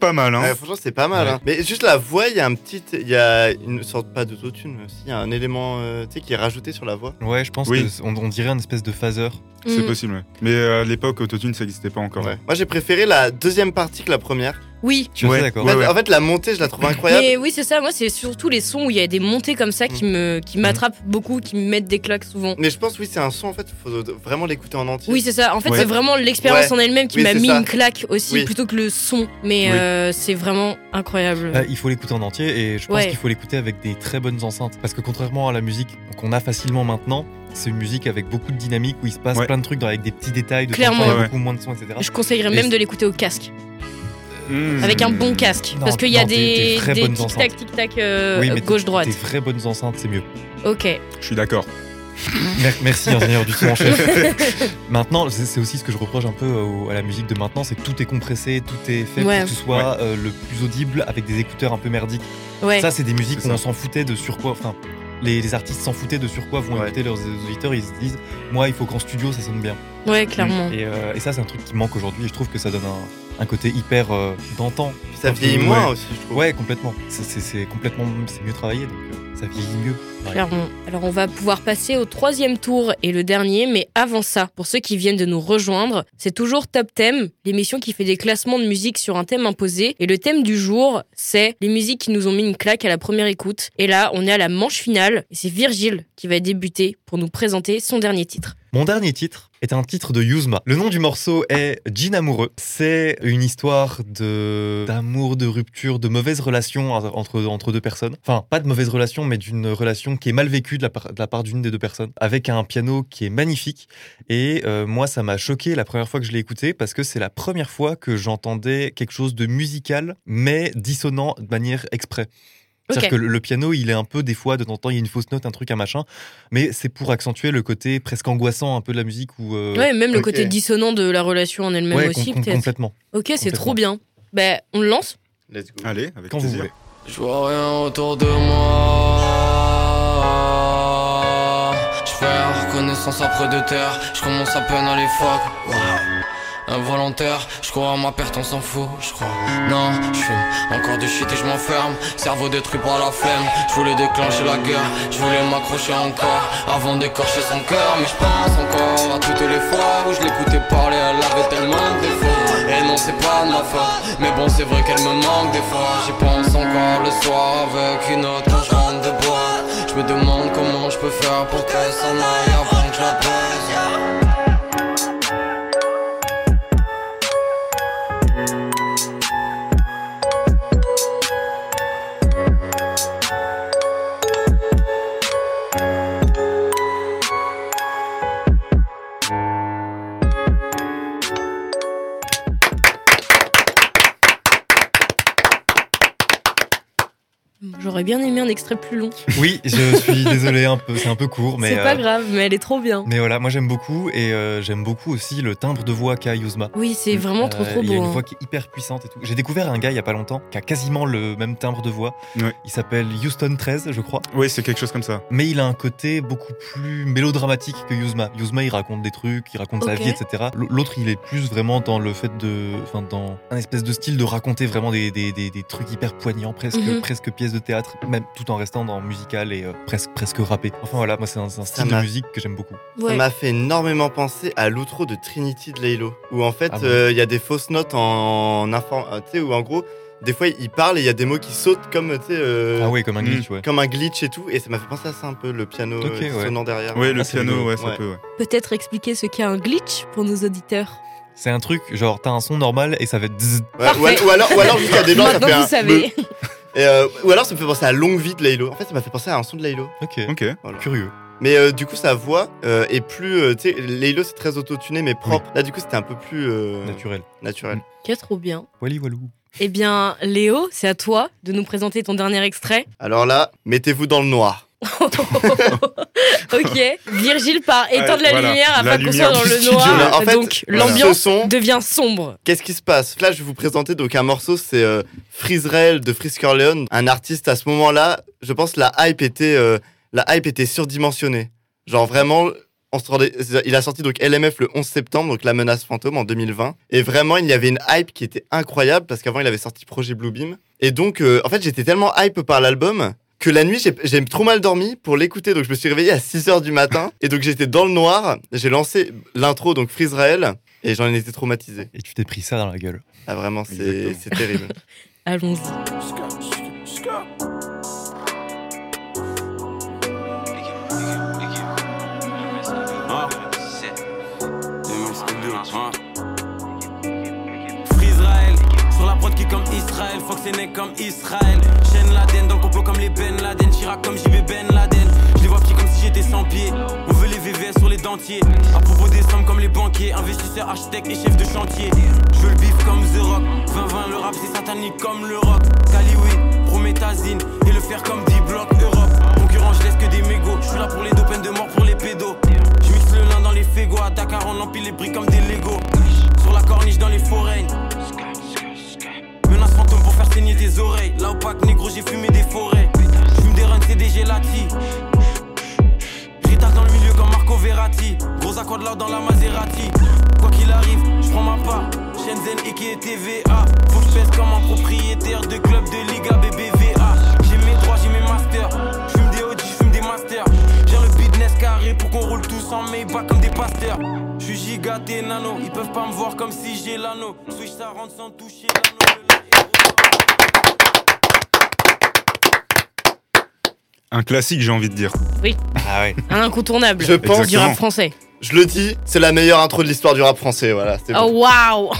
pas mal. Hein. Ouais, franchement, c'est pas mal. Ouais. hein. Mais juste la voix, il y a un petit. Il y a une sorte pas d'autotune aussi. Il y a un élément euh, tu sais, qui est rajouté sur la voix. Ouais, je pense Oui. qu'on on dirait un espèce de phaser. C'est Mm. possible. ouais. Mais euh, à l'époque, Autotune, ça n'existait pas encore. Ouais. Moi, j'ai préféré la deuxième partie que la première. Oui. Je suis Ouais. d'accord. En fait- ouais. En fait, la montée, je la trouve incroyable. Mais oui, c'est ça. Moi, c'est surtout les sons où il y a des montées comme ça qui me, qui m'attrapent beaucoup, qui me mettent des claques souvent. Mais je pense, oui, c'est un son, en fait, il faut vraiment l'écouter en entier. Oui, c'est ça. En fait, Ouais. c'est vraiment l'expérience Ouais. en elle-même qui Oui, m'a mis ça. une claque aussi, Oui. plutôt que le son. Mais Oui. euh, c'est vraiment incroyable. Euh, il faut l'écouter en entier et je pense Ouais. qu'il faut l'écouter avec des très bonnes enceintes. Parce que contrairement à la musique qu'on a facilement maintenant, c'est une musique avec beaucoup de dynamique où il se passe Ouais. plein de trucs dans- avec des petits détails, de Clairement. temps, Ouais. beaucoup moins de sons, etc. Je conseillerais Et même de l'écouter au casque, Mm. avec un bon casque, Non, parce qu'il y a non, des- des des, vraies des bonnes tic tac tic tac Oui, mais gauche droite. Des vraies bonnes enceintes, c'est mieux. Ok. Je suis d'accord. Mer- Merci, ingénieur du son en chef. maintenant, c'est aussi ce que je reproche un peu au- à la musique de maintenant, c'est que tout est compressé, tout est fait Ouais. pour que ce soit euh, le plus audible avec des écouteurs un peu merdiques. Ouais. Ça, c'est des musiques où on s'en foutait de sur quoi. Enfin, les, les artistes s'en foutaient de sur quoi vont Ouais. écouter leurs auditeurs. Ils se disent, moi, il faut qu'en studio, ça sonne bien. Ouais, clairement. Et, euh, et ça, c'est un truc qui manque aujourd'hui. Et je trouve que ça donne un, un côté hyper euh, d'antan. Ça vieillit moins ouais. aussi, je trouve. Ouais, complètement. C'est- complètement, mieux travaillé, donc euh, ça vieillit mieux. Ouais. Clairement. Alors on va pouvoir passer au troisième tour et le dernier, mais avant ça, pour ceux qui viennent de nous rejoindre, c'est toujours Top Thème, l'émission qui fait des classements de musique sur un thème imposé. Et le thème du jour, c'est les musiques qui nous ont mis une claque à la première écoute. Et là, on est à la manche finale, et c'est Virgile qui va débuter pour nous présenter son dernier titre. Mon dernier titre est un titre de Yuzma. Le nom du morceau est Jean amoureux. C'est une histoire de d'amour, de rupture, de mauvaise relation entre, entre deux personnes. Enfin, pas de mauvaise relation, mais d'une relation qui est mal vécue de la part, de la part d'une des deux personnes. Avec un piano qui est magnifique. Et euh, moi, ça m'a choqué la première fois que je l'ai écouté parce que c'est la première fois que j'entendais quelque chose de musical, mais dissonant de manière exprès. C'est-à-dire que le, piano, il est un peu, des fois, de temps en temps, il y a une fausse note, un truc, un machin, mais c'est pour accentuer le côté presque angoissant un peu de la musique. Où, euh, Ouais, même le côté dissonant de la relation en elle-même ouais, aussi, com- complètement. Ok, c'est Complètement. trop bien. Ben, on le lance? Let's go. Allez, avec Quand vous voulez. Je vois rien autour de moi. Je fais reconnaissance après de terre. Je commence à peine à les fuck. Wow. Involontaire, je crois à ma perte, on s'en fout, je crois. Non, je fume encore du shit et je m'enferme. Cerveau détruit par la flemme. Je voulais déclencher la guerre, je voulais m'accrocher encore avant d'écorcher son cœur. Mais je pense encore à toutes les fois où je l'écoutais parler, elle avait tellement de défauts. Et non, c'est pas ma faute, mais bon, c'est vrai qu'elle me manque des fois. J'y pense encore le soir avec une autre quand je de boîte. Je me demande comment je peux faire pour qu'elle s'en aille J'aurais bien aimé un extrait plus long. Oui, je suis désolé, un peu, c'est un peu court, mais. C'est pas euh, grave, mais elle est trop bien. Mais voilà, moi j'aime beaucoup et euh, j'aime beaucoup aussi le timbre de voix qu'a Yuzma. Oui, c'est vraiment trop Euh, trop Il y a beau. une hein. voix qui est hyper puissante et tout. J'ai découvert un gars il y a pas longtemps qui a quasiment le même timbre de voix. Il s'appelle Houston 13, je crois. Oui, c'est quelque chose comme ça. Mais il a un côté beaucoup plus mélodramatique que Yuzma. Yuzma, il raconte des trucs, il raconte sa vie, etc. L'autre, il est plus vraiment dans le fait de. Enfin, dans un espèce de style de raconter vraiment des, des, des, des trucs hyper poignants, presque, Mhm. presque pièces de théâtre, même tout en restant dans musical et euh, presque, presque rappé. Enfin voilà, moi, c'est un, un style de musique que j'aime beaucoup. Ça Ouais. m'a fait énormément penser à l'outro de Trinity de Laylo, où en fait Ah euh, il bon y a des fausses notes en inform... euh, tu sais, où en gros, des fois il parle et il y a des mots qui sautent comme, tu sais, euh, Ah ouais, comme un glitch, ouais. comme un glitch et tout, et ça m'a fait penser à ça un peu, le piano euh, ouais. sonnant derrière. Oui, le Ah, c'est piano, ouais, ça Ouais. peut, ouais. Peut-être expliquer ce qu'est un glitch pour nos auditeurs. C'est un truc, genre, t'as un son normal et ça va être zzz. Ouais, ou, al- ou alors, ou alors jusqu'à des gens, ça fait vous un... savez. Et, euh, ou alors ça me fait penser à Longue Vie de Laylo. En fait, ça m'a fait penser à un son de Laylo. Ok, Ok. Voilà. curieux. Mais euh, du coup, sa voix euh, est plus. euh, tu sais, Laylo c'est très autotuné mais propre. Là, du coup, c'était un peu plus euh, Naturel. naturel. Ok, trop bien. Wally Walou. Eh bien, Léo, c'est à toi de nous présenter ton dernier extrait. Alors là, mettez-vous dans le noir. ok. Virgile part éteindre la voilà. lumière La afin qu'on soit dans le noir. En fait, Donc, l'ambiance devient sombre. Qu'est-ce qui se passe? Là, je vais vous présenter donc un morceau, c'est euh, de Frisk Corleone, un artiste à ce moment-là. Je pense la hype était, euh, la hype était surdimensionnée. Genre vraiment, on se rendait- il a sorti donc LMF le 11 septembre, donc La Menace Fantôme en 2020. Et vraiment, il y avait une hype qui était incroyable parce qu'avant, il avait sorti Projet Bluebeam. Et donc, euh, en fait, j'étais tellement hype par l'album que la nuit, j'ai- trop mal dormi pour l'écouter. Donc, je me suis réveillé à 6 heures du matin. Et donc, j'étais dans le noir. J'ai lancé l'intro, donc Freezrael. Et j'en étais traumatisé. Et tu t'es pris ça dans la gueule. Ah, vraiment, c'est terrible. Allons-y. Comme Israël, Fox est né comme Israël. Chaîne Laden dans le complot comme les Ben Laden, Chirac comme JB Ben Laden. Je les vois petits comme si j'étais sans pied. On veut les VVS sur les dentiers. À propos des sommes comme les banquiers, investisseurs, architectes et chefs de chantier. Je veux le bif comme The Rock. 20-20, le rap c'est satanique comme le rock. Caliwi, Prométhazine et le fer comme 10 blocs Europe. Concurrent, je laisse que des mégots. Je suis là pour les peine de mort pour les pédos. Je mixe le lin dans les fégos. À Dakar, on empile les briques comme des Legos. Sur la corniche dans les forêts. Pour faire saigner tes oreilles. Là au pack négro, j'ai fumé des forêts. J'fume des runs, c'est des gelati. Ritard dans le milieu comme Marco Verratti. Gros aqua de l'or dans la Maserati. Quoi qu'il arrive, j'prends ma part. Shenzhen et qui est TVA. Faut que comme un propriétaire de club de Liga BBVA. J'ai mes droits, j'ai mes masters. J'fume des OG, j'fume des masters. J'ai le business carré pour qu'on roule tous en Maybach comme des pasteurs. J'suis gigaté nano, ils peuvent pas me voir comme si j'ai l'anneau. Switch ça rentre sans toucher l'anneau. Un classique, j'ai envie de dire. Ah ouais. Un incontournable Je pense- du rap français. Je le dis, c'est la meilleure intro de l'histoire du rap français. Voilà, c'est bon. Oh waouh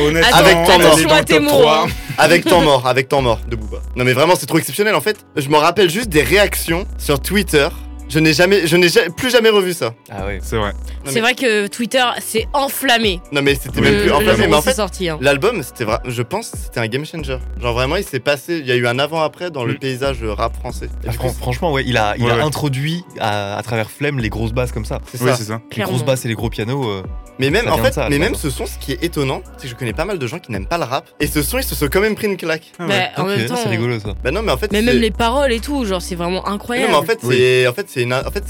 Honnêtement, Avec elle ton est nom. dans Attention à le tes top mots, 3. hein. Avec temps mort, avec temps mort de Booba. Non mais vraiment c'est trop exceptionnel en fait. Je me rappelle juste des réactions sur Twitter. Je n'ai jamais, je n'ai ja- plus jamais revu ça. Ah ouais. C'est vrai. C'est mais- vrai que Twitter s'est enflammé. Non mais c'était le, même plus le enflammé. jour Mais en c'est fait, sorti. hein. l'album, c'était vrai. Je pense, que c'était un game changer. Genre vraiment, il s'est passé. Il y a eu un avant-après dans le Mm. paysage rap français. Et Ah, du coup, fran- franchement, ouais, il a, il Ouais, a ouais. introduit à, à travers Flemme les grosses basses comme ça. c'est Oui, ça. c'est ça. Les Clairement. grosses basses et les gros pianos. euh, Mais même, Ça en vient fait, ça, mais même ce son, ce qui est étonnant, c'est que je connais pas mal de gens qui n'aiment pas le rap. Et ce son, ils se sont quand même pris une claque. Ah Bah, en ok, même temps, c'est rigolo ça. Bah non, mais en fait, mais c'est- même les paroles et tout, genre c'est vraiment Non, incroyable. mais en fait, Oui. c'est, en fait, c'est en fait,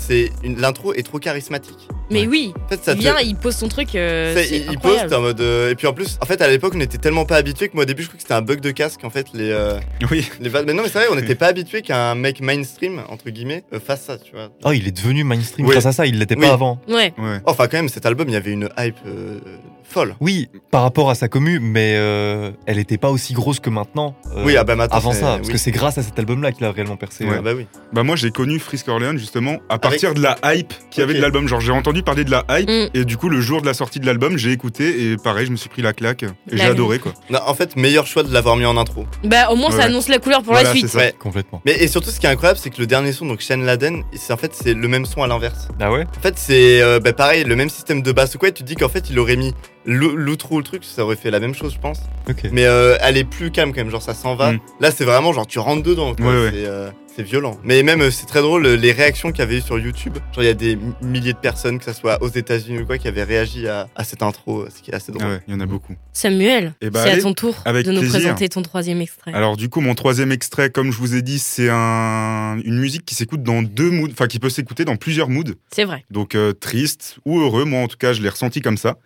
l'intro est trop charismatique. Mais oui, En fait, ça il te- il pose son truc. euh, C'est- il, poste en mode. euh, et puis en plus, en fait, à l'époque, on était tellement pas habitués que moi, au début, je crois que c'était un bug de casque. En fait, les. euh, Oui. les mais non, mais c'est vrai, on n'était pas habitués qu'un mec mainstream, entre guillemets, euh, fasse ça, tu vois. Oh, il est devenu mainstream Oui. grâce à ça, il l'était Oui. pas avant. Ouais. Ouais. Enfin, quand même, cet album, il y avait une hype euh, folle. Oui, par rapport à sa commu, mais euh, elle était pas aussi grosse que maintenant. euh, oui, ah bah maintenant. avant ça, parce oui. que c'est grâce à cet album-là qu'il a réellement percé. Ah euh. bah oui. Bah moi j'ai connu Frisk Orleans justement à partir de la hype qu'il y avait de l'album. Genre j'ai entendu parler de la hype Mm. et du coup le jour de la sortie de l'album j'ai écouté et pareil je me suis pris la claque et j'ai adoré quoi. Non, en fait, meilleur choix de l'avoir mis en intro. Bah au moins ça annonce la couleur pour Voilà, la suite. ça. Ouais. Complètement. Mais et surtout, ce qui est incroyable, c'est que le dernier son, donc Shane Laden, c'est en fait c'est le même son à l'inverse. Ah ouais? En fait, c'est euh, bah, pareil, le même système de basse ou quoi. Et tu te dis qu'en fait, il aurait mis l'ou- l'outro ou le truc, ça aurait fait la même chose, je pense. Ok. Mais euh, elle est plus calme quand même, genre ça s'en va. Mm. Là, c'est vraiment genre tu rentres dedans. quoi. Ouais, ouais. C'est violent. Mais même, euh, c'est très drôle les réactions qu'il y avait eu sur YouTube. Genre, il y a des milliers de personnes, que ce soit aux États-Unis ou quoi, qui avaient réagi à, à cette intro, euh, ce qui est assez drôle. Ah ouais, il y en a beaucoup. Samuel, Eh bah, c'est à ton tour avec de nous plaisir. présenter ton troisième extrait. Alors du coup mon troisième extrait comme je vous ai dit c'est un... une musique qui s'écoute dans deux moods, enfin qui peut s'écouter dans plusieurs moods. C'est vrai. Donc euh, triste ou heureux, moi en tout cas je l'ai ressenti comme ça.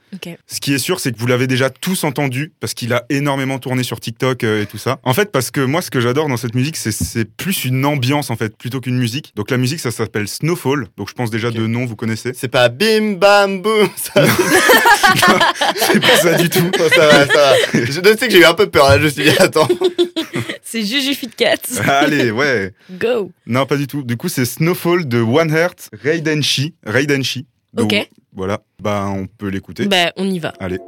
Ce qui est sûr, c'est que vous l'avez déjà tous entendu parce qu'il a énormément tourné sur TikTok euh, et tout ça. En fait, parce que moi, ce que j'adore dans cette musique, c'est- c'est plus une ambiance en fait, plutôt qu'une musique. Donc la musique, ça s'appelle Snowfall. Donc je pense déjà de nom, vous connaissez. C'est pas bim bam boum. Ça, C'est pas ça du tout. ça va, ça va. Je sais que j'ai eu un peu peur là, je me suis dit, attends. C'est Juju Fit Cat. Allez, ouais. Go. Non, pas du tout. Du coup, c'est Snowfall de One Heart, Raidenshi. Raidenshi. Donc, Ok. Voilà. Bah, on peut l'écouter. Bah on y va. Allez.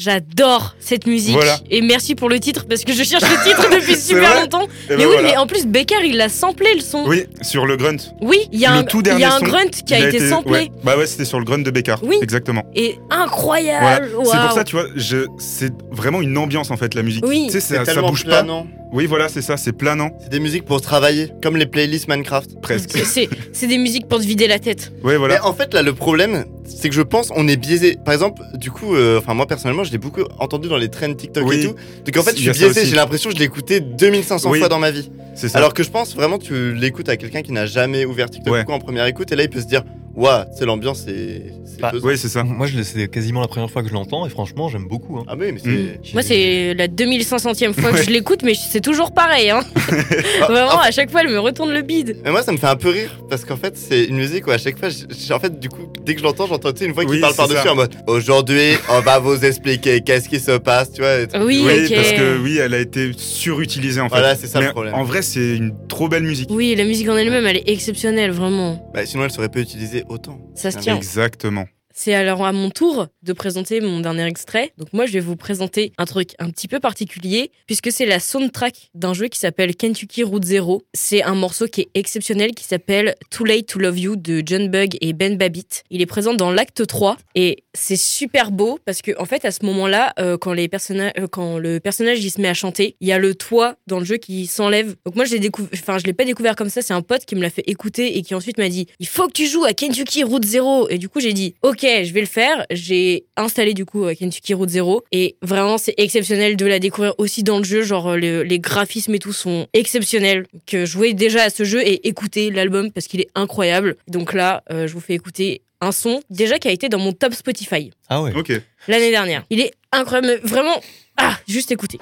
J'adore cette musique. Voilà. Et merci pour le titre parce que je cherche le titre depuis super longtemps. Et mais ben oui, voilà. mais en plus Becker il l'a samplé le son. Oui, sur le grunt. Oui, il y a Le un, tout il dernier y a un son, grunt qui a, été samplé. ouais. Bah ouais, c'était sur le grunt de Becker. Oui. Exactement. Et Voilà. incroyable. C'est pour ça, tu vois, je... c'est vraiment une ambiance en fait, la musique. Oui. Tu sais, C'est ça, ça bouge pas. Oui, voilà, c'est ça, c'est planant, C'est des musiques pour travailler, comme les playlists Minecraft. presque. C'est- des musiques pour te vider la tête. ouais, voilà. Mais en fait, là, le problème, c'est que je pense on est biaisé. Par exemple, du coup, euh, enfin moi personnellement, je l'ai beaucoup entendu dans les trends TikTok Oui. et tout. Donc en fait, je suis biaisé. J'ai l'impression que je l'ai écouté 2500 Oui. fois dans ma vie. C'est ça. Alors que je pense vraiment, tu l'écoutes à quelqu'un qui n'a jamais ouvert TikTok Ouais. en première écoute, et là, il peut se dire, waouh, c'est l'ambiance, c'est. Bah. Oui, c'est ça. Moi, c'est quasiment la première fois que je l'entends et franchement, j'aime beaucoup. hein. Ah mais c'est. Mm. Moi, c'est la 2500e fois que je l'écoute, mais c'est toujours pareil. Hein. Ah, Vraiment, ah, à chaque fois, elle me retourne le bide. Mais moi, ça me fait un peu rire parce qu'en fait, c'est une musique où à chaque fois, en fait, du coup, dès que je l'entends, j'entends une voix qui Oui, parle par-dessus en mode Aujourd'hui, on va vous expliquer qu'est-ce qui se passe, tu vois. Oui, parce que oui, elle a été surutilisée en fait. Voilà, c'est ça le Mais problème. En vrai, c'est une trop belle musique. Oui, la musique en elle-même, elle est exceptionnelle, vraiment. Bah, sinon, elle serait pas utilisée autant. Ça se Ah, tient. Exactement. C'est alors à mon tour de présenter mon dernier extrait. Donc moi, je vais vous présenter un truc un petit peu particulier, puisque c'est la soundtrack d'un jeu qui s'appelle Kentucky Route Zero. C'est un morceau qui est exceptionnel, qui s'appelle Too Late to Love You de John Bug et Ben Babbitt. Il est présent dans l'acte 3, et c'est super beau, parce que en fait, à ce moment-là, euh, quand, euh, quand le personnage il se met à chanter, il y a le toit dans le jeu qui s'enlève. Donc moi, je l'ai décou- enfin, je l'ai pas découvert comme ça, c'est un pote qui me l'a fait écouter et qui ensuite m'a dit, il faut que tu joues à Kentucky Route Zero. Et du coup, j'ai dit, ok, je vais le faire. J'ai installé du coup euh, Kentucky Route Zero et vraiment, c'est exceptionnel de la découvrir aussi dans le jeu. Genre, le- les graphismes et tout sont exceptionnels. Que jouer déjà à ce jeu et écouter l'album parce qu'il est incroyable. Donc là, euh, je vous fais écouter un son déjà qui a été dans mon top Spotify Ah ouais. Ok. l'année dernière. Il est incroyable, mais vraiment. Ah, juste écoutez.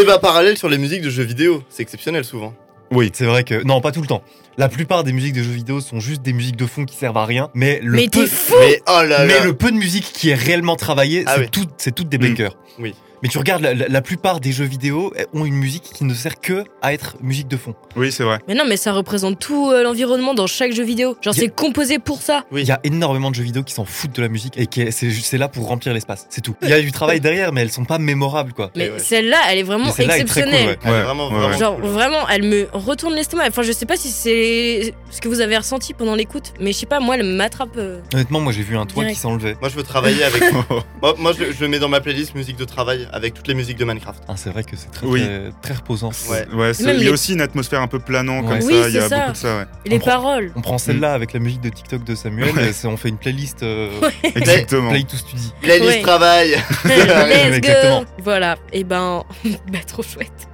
Débat parallèle sur les musiques de jeux vidéo. C'est exceptionnel souvent. Oui, c'est vrai que. Non, pas tout le temps. La plupart des musiques de jeux vidéo sont juste des musiques de fond qui servent à rien. Mais le Mais peu, t'es fou Mais oh là mais là. le peu de musique qui est réellement travaillée, Ah c'est oui. tout- c'est toutes des Mm. bangers. Oui. Mais tu regardes, la, plupart des jeux vidéo eh, ont une musique qui ne sert que à être musique de fond. Oui, c'est vrai. Mais non, mais ça représente tout euh, l'environnement dans chaque jeu vidéo. Genre, a- c'est composé pour ça. Oui. Il y a énormément de jeux vidéo qui s'en foutent de la musique et qui est- c'est là pour remplir l'espace. C'est tout. Il y a du travail derrière, mais elles sont pas mémorables, quoi. Mais ouais. celle-là, elle est vraiment cool, exceptionnelle. ouais. Elle est vraiment, vraiment Genre cool. vraiment, elle me retourne l'estomac. Enfin, je sais pas si c'est ce que vous avez ressenti pendant l'écoute, mais je sais pas, moi, elle m'attrape. euh. Honnêtement, moi j'ai vu un toit Direct. qui s'enlevait. Moi, je veux travailler avec. moi, moi, je, je le mets dans ma playlist musique de travail avec toutes les musiques de Minecraft. Ah, c'est vrai que c'est très, Oui. très, très reposant. Ouais. Ouais, il y les- a aussi une atmosphère un peu planant comme ça. Il y a ça. beaucoup de ça, ouais. Et les On prend- paroles. On prend celle-là avec la musique de TikTok de Samuel, Ouais. et c'est- on fait une playlist euh, Exactement. Play to Study. Playlist Ouais. travail. Let's go Voilà, et ben, bah, trop chouette.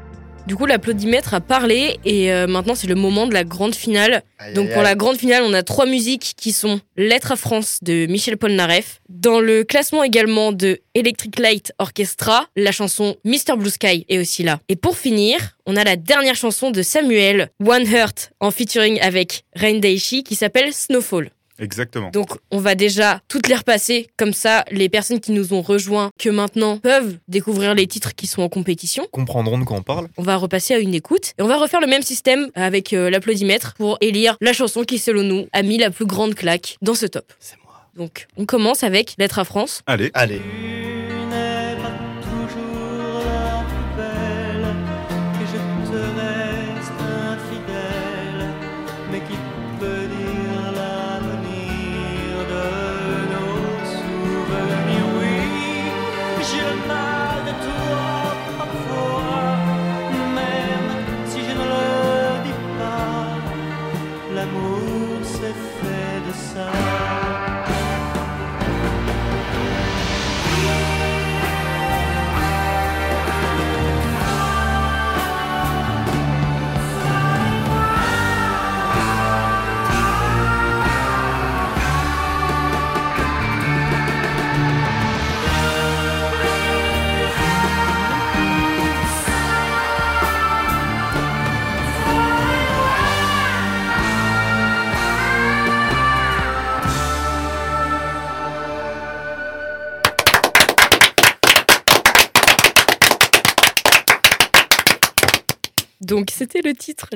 Du coup, l'applaudimètre a parlé et euh, maintenant c'est le moment de la grande finale. Aïe, Donc aïe, pour la grande finale, on a trois musiques qui sont Lettre à France de Michel Polnareff. Dans le classement également de Electric Light Orchestra, la chanson Mr. Blue Sky est aussi là. Et pour finir, on a la dernière chanson de Samuel, One Heart, en featuring avec Rain Daishi qui s'appelle Snowfall. Exactement. Donc on va déjà toutes les repasser, comme ça les personnes qui nous ont rejoints que maintenant peuvent découvrir les titres qui sont en compétition. Comprendront de quoi on parle. On va repasser à une écoute et on va refaire le même système avec euh, l'applaudimètre pour élire la chanson qui selon nous a mis la plus grande claque dans ce top. C'est moi. Donc on commence avec Lettre à France. Allez. Allez.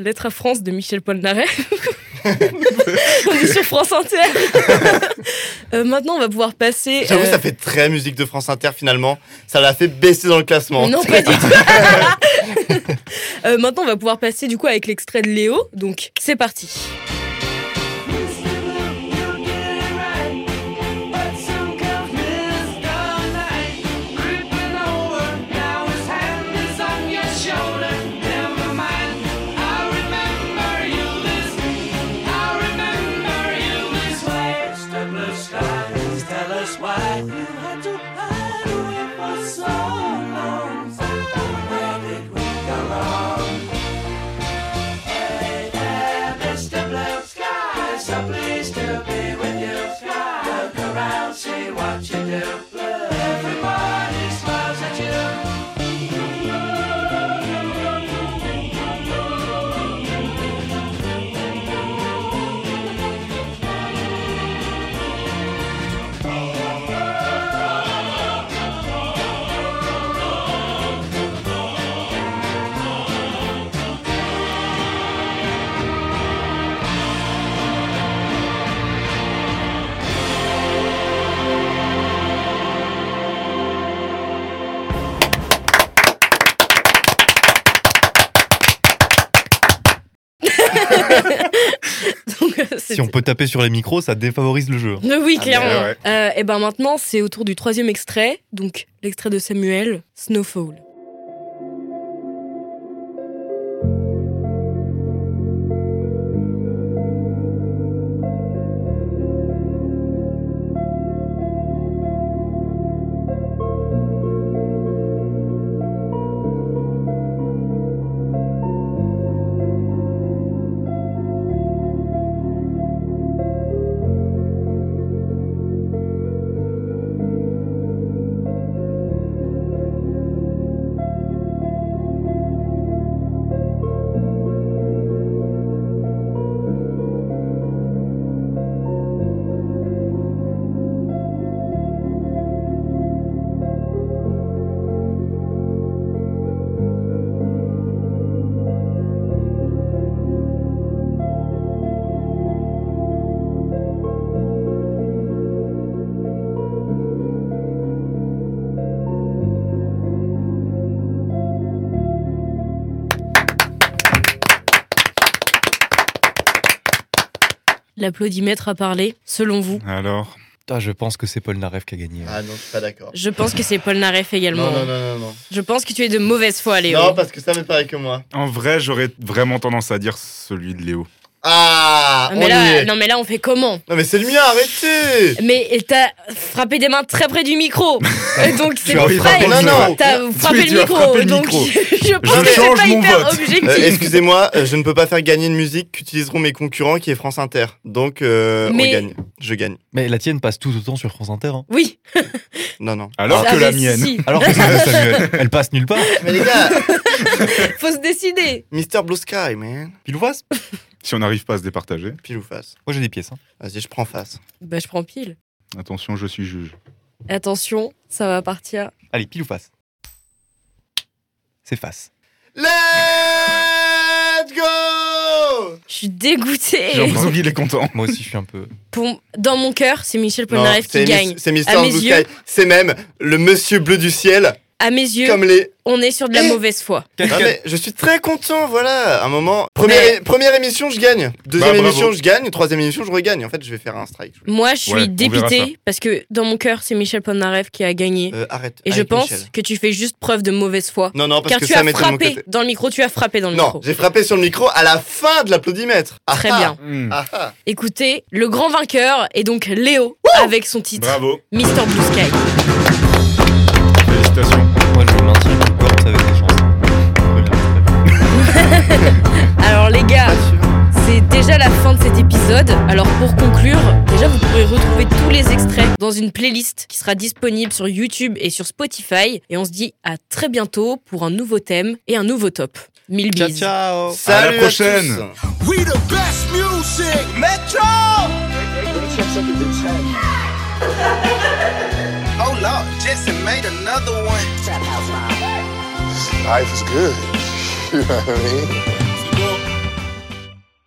Lettre à France de Michel Polnareff. on est sur France Inter. Euh, maintenant, on va pouvoir passer. J'avoue, euh, ça fait très musique de France Inter finalement. Ça l'a fait baisser dans le classement. Non, pas du tout. Euh, maintenant, on va pouvoir passer du coup avec l'extrait de Léo. Donc, c'est parti. Peut taper sur les micros, ça défavorise le jeu. Oui, Ah, clairement. ouais, Euh, et ben maintenant, c'est au tour du troisième extrait. Donc, l'extrait de Samuel, Snowfall. L'applaudimètre a parlé, selon vous. Alors Ah, je pense que c'est Paul Naref qui a gagné. Ah non, je suis pas d'accord. Je pense que c'est Paul Naref également. Non, non, non, non, non. Je pense que tu es de mauvaise foi, Léo. Non, parce que ça m'est pareil que moi. En vrai, j'aurais vraiment tendance à dire celui de Léo. Ah, on mais y là, est. non, mais là, on fait comment Non, mais c'est le mien, arrêtez Mais t'as frappé des mains très près du micro. Donc c'est frappé ça. le micro. T'as frappé Oui, le micro. frappé le donc micro. je pense Je que c'est change pas mon hyper vote. objectif. Euh, Excusez-moi, euh, je ne peux pas faire gagner une musique qu'utiliseront mes concurrents qui est France Inter. Donc, euh, Mais- on gagne. Je gagne. Mais la tienne passe tout autant sur France Inter. hein. Oui. Non, non. Alors Ah, que la mienne. si. Alors que Samuel, elle passe nulle part. Mais les gars, Faut se décider. Mr. Blue Sky, man. Pile ou face Si on n'arrive pas à se départager, Pile ou face Moi j'ai des pièces. hein. Vas-y, je prends face. Bah, je prends pile. attention, je suis juge. Attention, ça va partir. Allez, pile ou face C'est face. Let's go Je suis dégoûtée. Jean-François il est content. Moi aussi, je suis un peu. Pour- Dans mon cœur, c'est Michel Polnareff qui gagne. C'est mes Blue yeux. Sky. C'est même le monsieur bleu du ciel À mes yeux, Comme les. on est sur de la mauvaise foi. Non, mais je suis très content, voilà. Un moment. Première, Mais- première émission, je gagne. Deuxième Bah, émission, je gagne. Troisième émission, je regagne. En fait, je vais faire un strike. Moi, je suis Ouais, dépitée parce que dans mon cœur, c'est Michel Polnareff qui a gagné. Euh, arrête. Et je pense Michel. que tu fais juste preuve de mauvaise foi. Non, non, parce Car que tu ça as frappé dans le micro, tu as frappé dans le Non, micro. j'ai frappé sur le micro à la fin de l'applaudimètre. Ah, Très ah. bien. Ah, ah. Écoutez, le grand vainqueur est donc Léo avec son titre Bravo. Mr. Blue Sky. Moi, je maintiens avec des chansons. Alors les gars, c'est déjà la fin de cet épisode. Alors pour conclure, déjà vous pourrez retrouver tous les extraits dans une playlist qui sera disponible sur YouTube et sur Spotify. Et on se dit à très bientôt pour un nouveau thème et un nouveau top. Mille Ciao, bises. ciao. Salut À la prochaine. tous. We the best music, Metro. Lord, Jesse made another one. Life is good. You know what I mean?